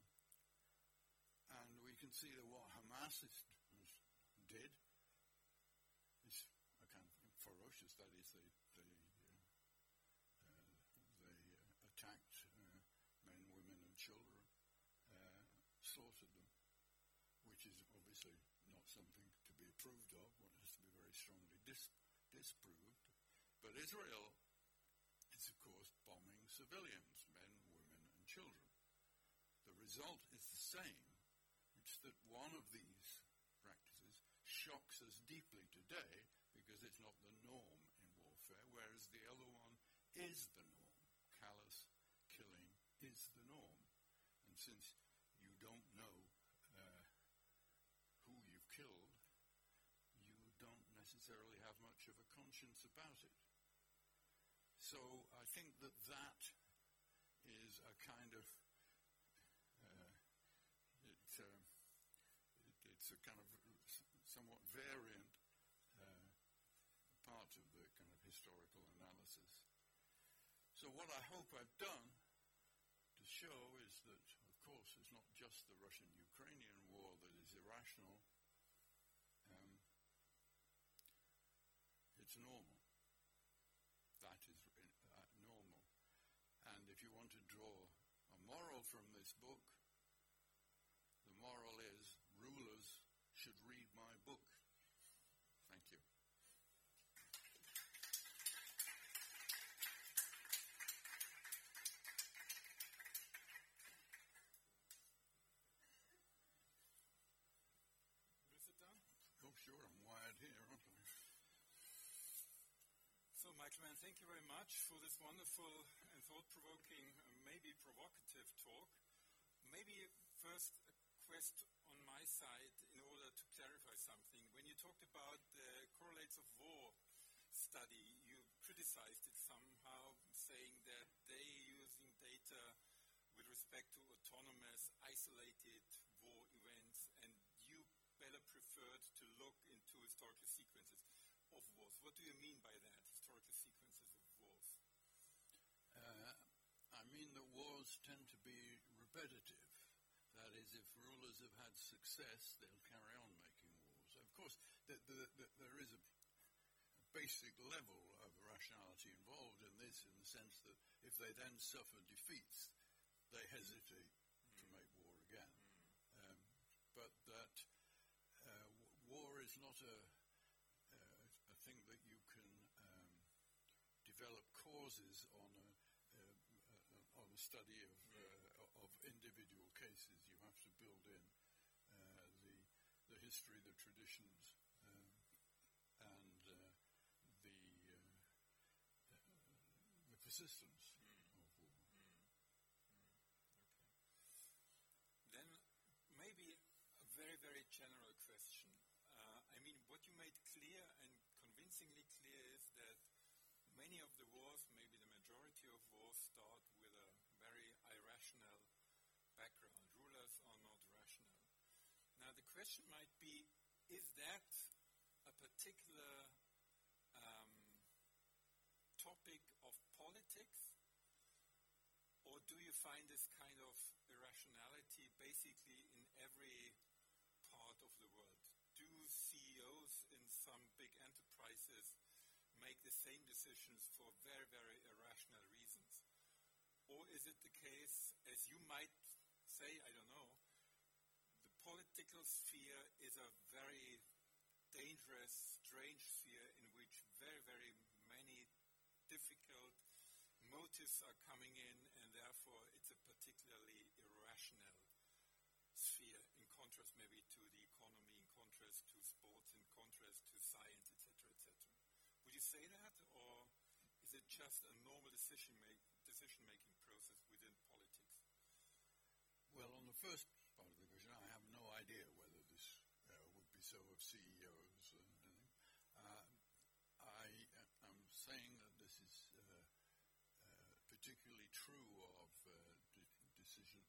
and we can see that what Hamas is, did. It's a kind of is, they they uh, uh, they uh, attacked uh, men, women, and children, slaughtered them, which is obviously not something to be approved of. One has to be very strongly dis- disproved. But Israel is, of course, bombing civilians, men, women, and children. The result is the same. It's that one of these practices shocks us deeply today because it's not the whereas the other one is the norm. Callous killing is the norm. And since you don't know uh, who you've killed, you don't necessarily have much of a conscience about it. So I think that that is a kind of uh, it, um, it, it's a kind of s- somewhat variant uh, part of the kind of historical analysis. So what I hope I've done to show is that, of course, it's not just the Russian-Ukrainian war that is irrational. Um, it's normal. That is uh, normal. And if you want to draw a moral from this book, the moral is Thank you very much for this wonderful and thought-provoking, uh, maybe provocative talk. Maybe first a quest on my side in order to clarify something. When you talked about the correlates of war study, you criticized it somehow, saying that they using data with respect to autonomous, isolated war events, and you better preferred to look into historical sequences of wars. What do you mean by that, historical sequences of wars? Uh, I mean that wars tend to be repetitive. That is, if rulers have had success, they'll carry on making wars. Of course, the, the, the, there is a, a basic level of rationality involved in this, in the sense that if they then suffer defeats, they hesitate to make war again. Um, but that uh, w- war is not a, uh, a thing that you can um, develop causes on a, on a study of, uh, of individual cases. You have to build in uh, the, the history, the traditions, um, and uh, the, uh, uh, the persistence of war. Then maybe a very, very general question. Uh, I mean, what you made clear and convincingly clear is that many of the wars, maybe the majority of wars, start with a very irrational background. Rulers are not rational. Now, the question might be, is that a particular um, topic of politics or do you find this kind of irrationality basically in every part of the world? Do CEOs in some big enterprises make the same decisions for very, very irrational reasons? Or is it the case, as you might say, I don't know, political sphere is a very dangerous, strange sphere in which very, very many difficult motives are coming in, and therefore it's a particularly irrational sphere, in contrast maybe to the economy, in contrast to sports, in contrast to science, etc., etc. Would you say that, or is it just a normal decision make, decision process within politics? Well, on the first part of the question, I have no idea whether this uh, would be so of CEOs. And, anything. uh, I am saying that this is uh, uh, particularly true of uh, de- decision,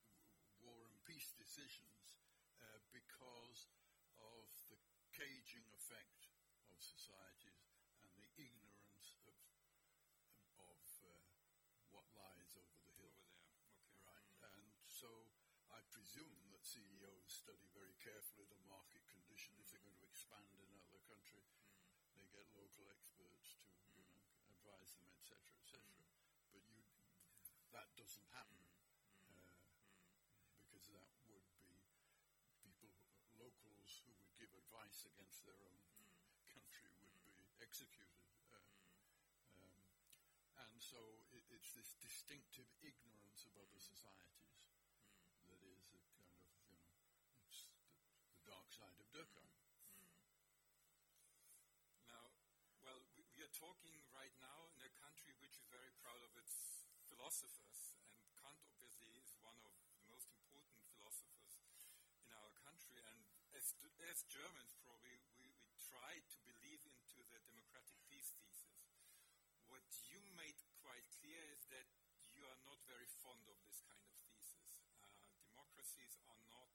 peace decisions uh, because of the caging effect of societies and the ignorance of of uh, what lies over the hill. Over there, okay. Right. And so I presume that CEOs study very carefully the market condition if they're going to expand in another country, mm-hmm. they get local experts to you know advise them, etc., etc. But you that doesn't happen that would be people locals who would give advice against their own hmm. country would be hmm. executed. Uh, hmm. um, and so it, it's this distinctive ignorance of other societies that is a kind of, you know, it's the, the dark side of Durkheim. Now, well, we, we are talking right now in a country which is very proud of its philosophers, and Kant obviously is one of the most important philosophers in our country. And as, as Germans, probably, we, we try to believe into the democratic peace thesis. What you made quite clear is that you are not very fond of this kind of thesis. Uh, democracies are not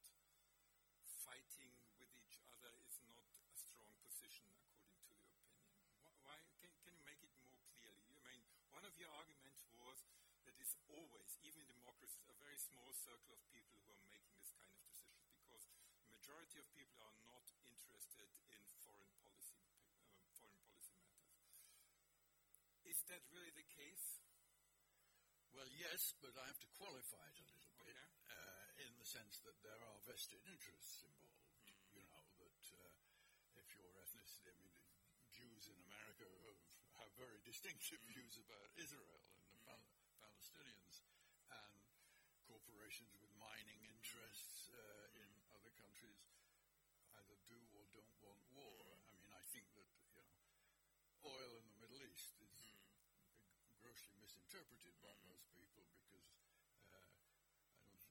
fighting with each other is not a strong position, according to your opinion. Why, can, can you make it more clearly? I mean, one of your arguments was that it's always, even in democracies, a very small circle of people who are making this kind of decisions because the majority of people are not interested in foreign policy, uh, foreign policy matters. Is that really the case? Well, yes, but I have to qualify it a little bit Okay. uh, in the sense that there are vested interests involved. You know that uh, if your ethnicity, I mean, Jews in America have, have very distinctive views about Israel and the Pal- Palestinians, and corporations with mining interests uh, in other countries either do or don't want war. I mean, I think that you know, oil in the Middle East is grossly misinterpreted by most people because uh, I don't,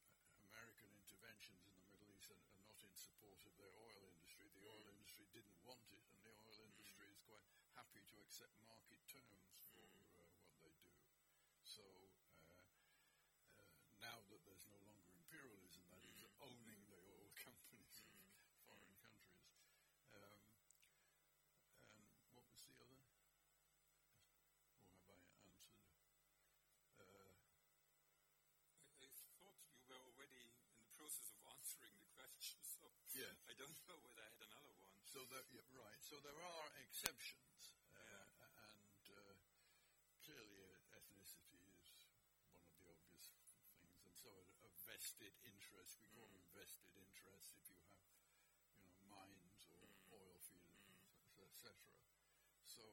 American interventions in the Middle East are, are not in support of their oil industry. The oil industry didn't want it, and the oil industry is quite happy to accept market terms for uh, what they do. So uh, uh, now that there's no longer imperialism, that is owning the oil companies of foreign countries. Um, and what was the other? Or have I answered? Uh, I, I thought you were already in the process of answering the question, so Yeah. I don't know whether I had another one. so there, yeah, right. So there are exceptions, uh, Yeah. and uh, clearly uh, ethnicity is one of the obvious things, and so a, a vested interest. We call them vested interests if you have, you know, mines or oil fields, etc. So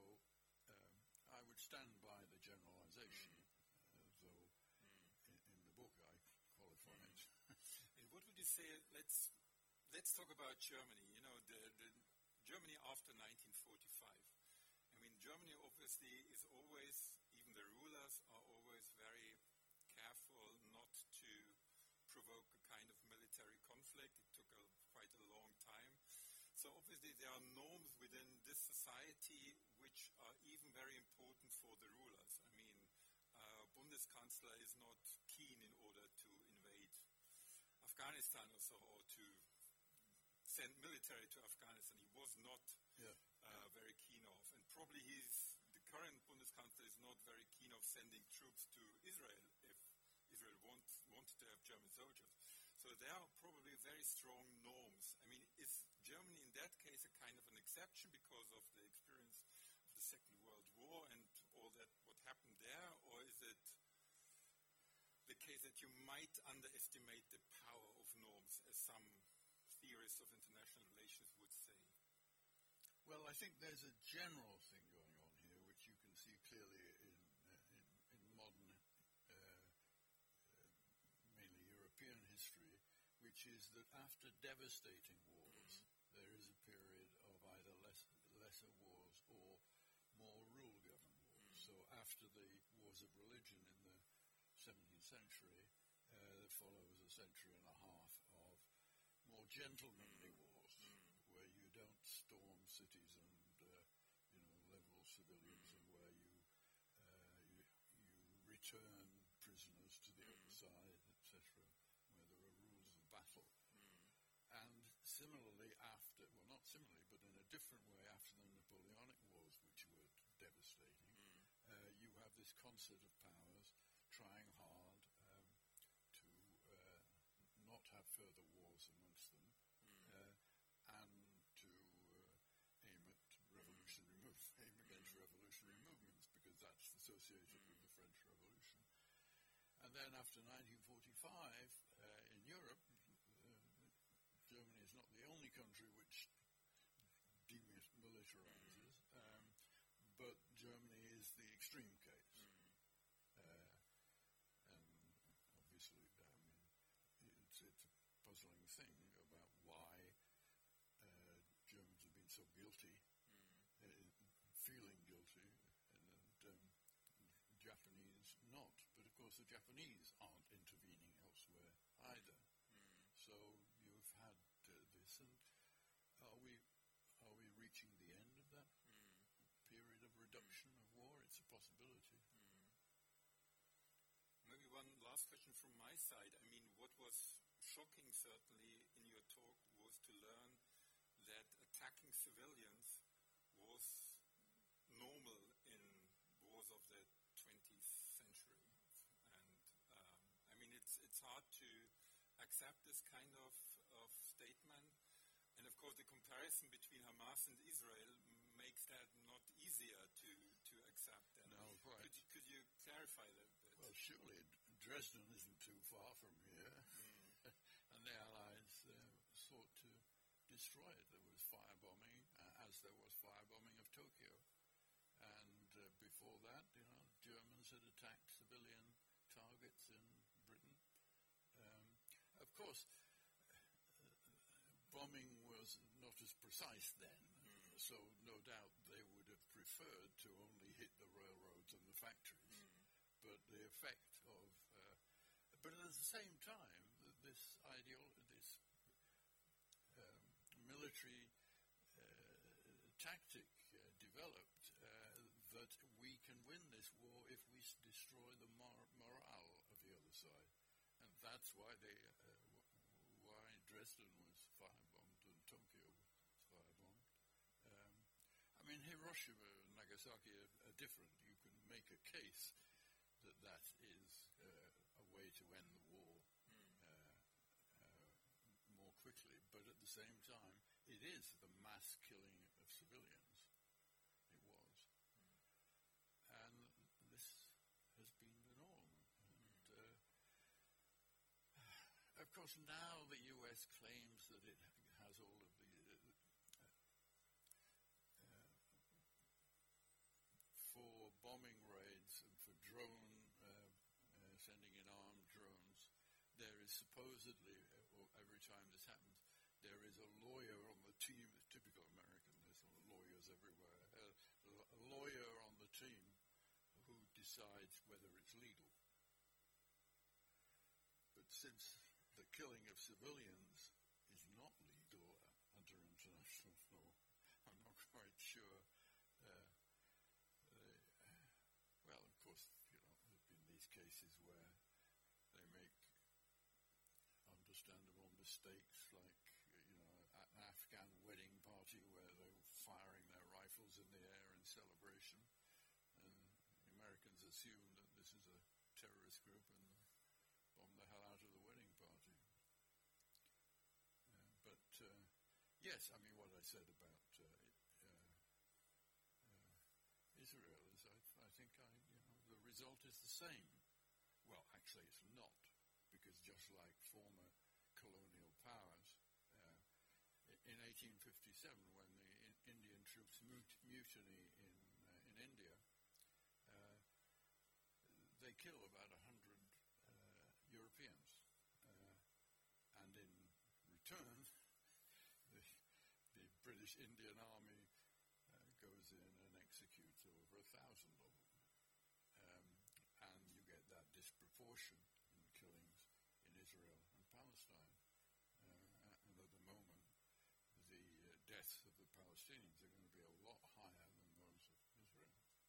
um, I would stand by the generalization, uh, though in, in the book I qualify it. And what would you say? Let's let's talk about Germany. You know, the, the Germany after 1945. I mean, Germany obviously is always, even the rulers are always very careful not to provoke a kind of military conflict. It took a, quite a long time. So obviously there are norms within this society which are even very important for the rulers. I mean, uh, Bundeskanzler is not keen in order to invade Afghanistan or so, or to send military to Afghanistan. He was not Yeah. uh, very keen of, and probably he's the current Bundeskanzler is not very keen of sending troops to Israel if Israel want, wanted to have German soldiers. So there are probably very strong norms. I mean, is Germany in that case a kind of an exception because of the experience of the Second World War and all that what happened there, or is it the case that you might underestimate the power of norms, as some theorists of international relations would say? Well, I think there's a general thing going on here, which you can see clearly in, in, in modern, uh, uh, mainly European history, which is that after devastating wars, there is a period of either less, lesser wars or more rule-governed wars. So after the wars of religion in the 17th century, uh, follows a century and a half more gentlemanly wars, where you don't storm cities and uh, you know level civilians, and where you, uh, you you return prisoners to the other side, etc., where there are rules of battle. And similarly, after well, not similarly, but in a different way, after the Napoleonic Wars, which were devastating, uh, you have this concert of powers trying hard further wars amongst them mm. and to uh, aim at revolutionary movements, aim against revolutionary movements, because that's associated mm. with the French Revolution. And then after 1945, uh, in Europe, Germany is not the only country which demilitarizes, um, but Germany puzzling thing about why uh, Germans have been so guilty, uh, feeling guilty, and, um, Japanese not. But of course, the Japanese aren't intervening elsewhere either. So you've had uh, this, and are we are we reaching the end of that period of reduction of war? It's a possibility. Maybe one last question from my side. I mean, what was shocking, certainly, in your talk was to learn that attacking civilians was normal in wars of the 20th century. And um, I mean, it's, it's hard to accept this kind of, of statement. And of course, the comparison between Hamas and Israel makes that not easier to, to accept. And No, right. Could, you- could you clarify that? Well, surely Dresden isn't too far from here, and the Allies uh, sought to There was firebombing, uh, as there was firebombing of Tokyo, and uh, before that, you know, Germans had attacked civilian targets in Britain. Um, of course, bombing was not as precise then, so no doubt they would have preferred to only hit the railroads and the factories. But the effect of, uh, but at the same time, th- this ideal, this um, military uh, tactic uh, developed uh, that we can win this war if we s- destroy the mor- morale of the other side, and that's why they, uh, w- why Dresden was firebombed and Tokyo was firebombed. Um, I mean, Hiroshima and Nagasaki are, are different. You can make a case that that is uh, a way to end the war uh, uh, more quickly, but at the same time, it is the mass killing of civilians. It was. And this has been the norm. And uh, of course, now the US claims that it has all of the uh, uh, for bombing raids and for drone uh, uh, sending in armed drones. There is supposedly, uh, every time this happens, there is a lawyer on the team. It's typical American. There's lawyers everywhere. Uh, a lawyer on the team who decides whether it's legal. But since the killing of civilians is not legal under international law, I'm not quite sure. Uh, they, well, of course, you know, there've been these cases where they make understandable mistakes, like you know, at an Afghan wedding party where they were firing their rifles in the air in celebration, and the Americans assume that this is a terrorist group and bomb the hell out of the wedding party. Uh, but uh, yes, I mean what I said about uh, uh, uh, Israel is, I, I think, I you know, the result is the same. Well, actually, it's not, because just like former colonial powers, in 1857, when Bishop's mut- mutiny in, uh, in India, uh, they kill about 100 uh, Europeans. Uh, and in return, the, the, British Indian Army uh, goes in and executes over a thousand of them. Um, and you get that disproportion in killings in Israel and Palestine. Uh, and at the moment, the uh, deaths of the Palestinians are going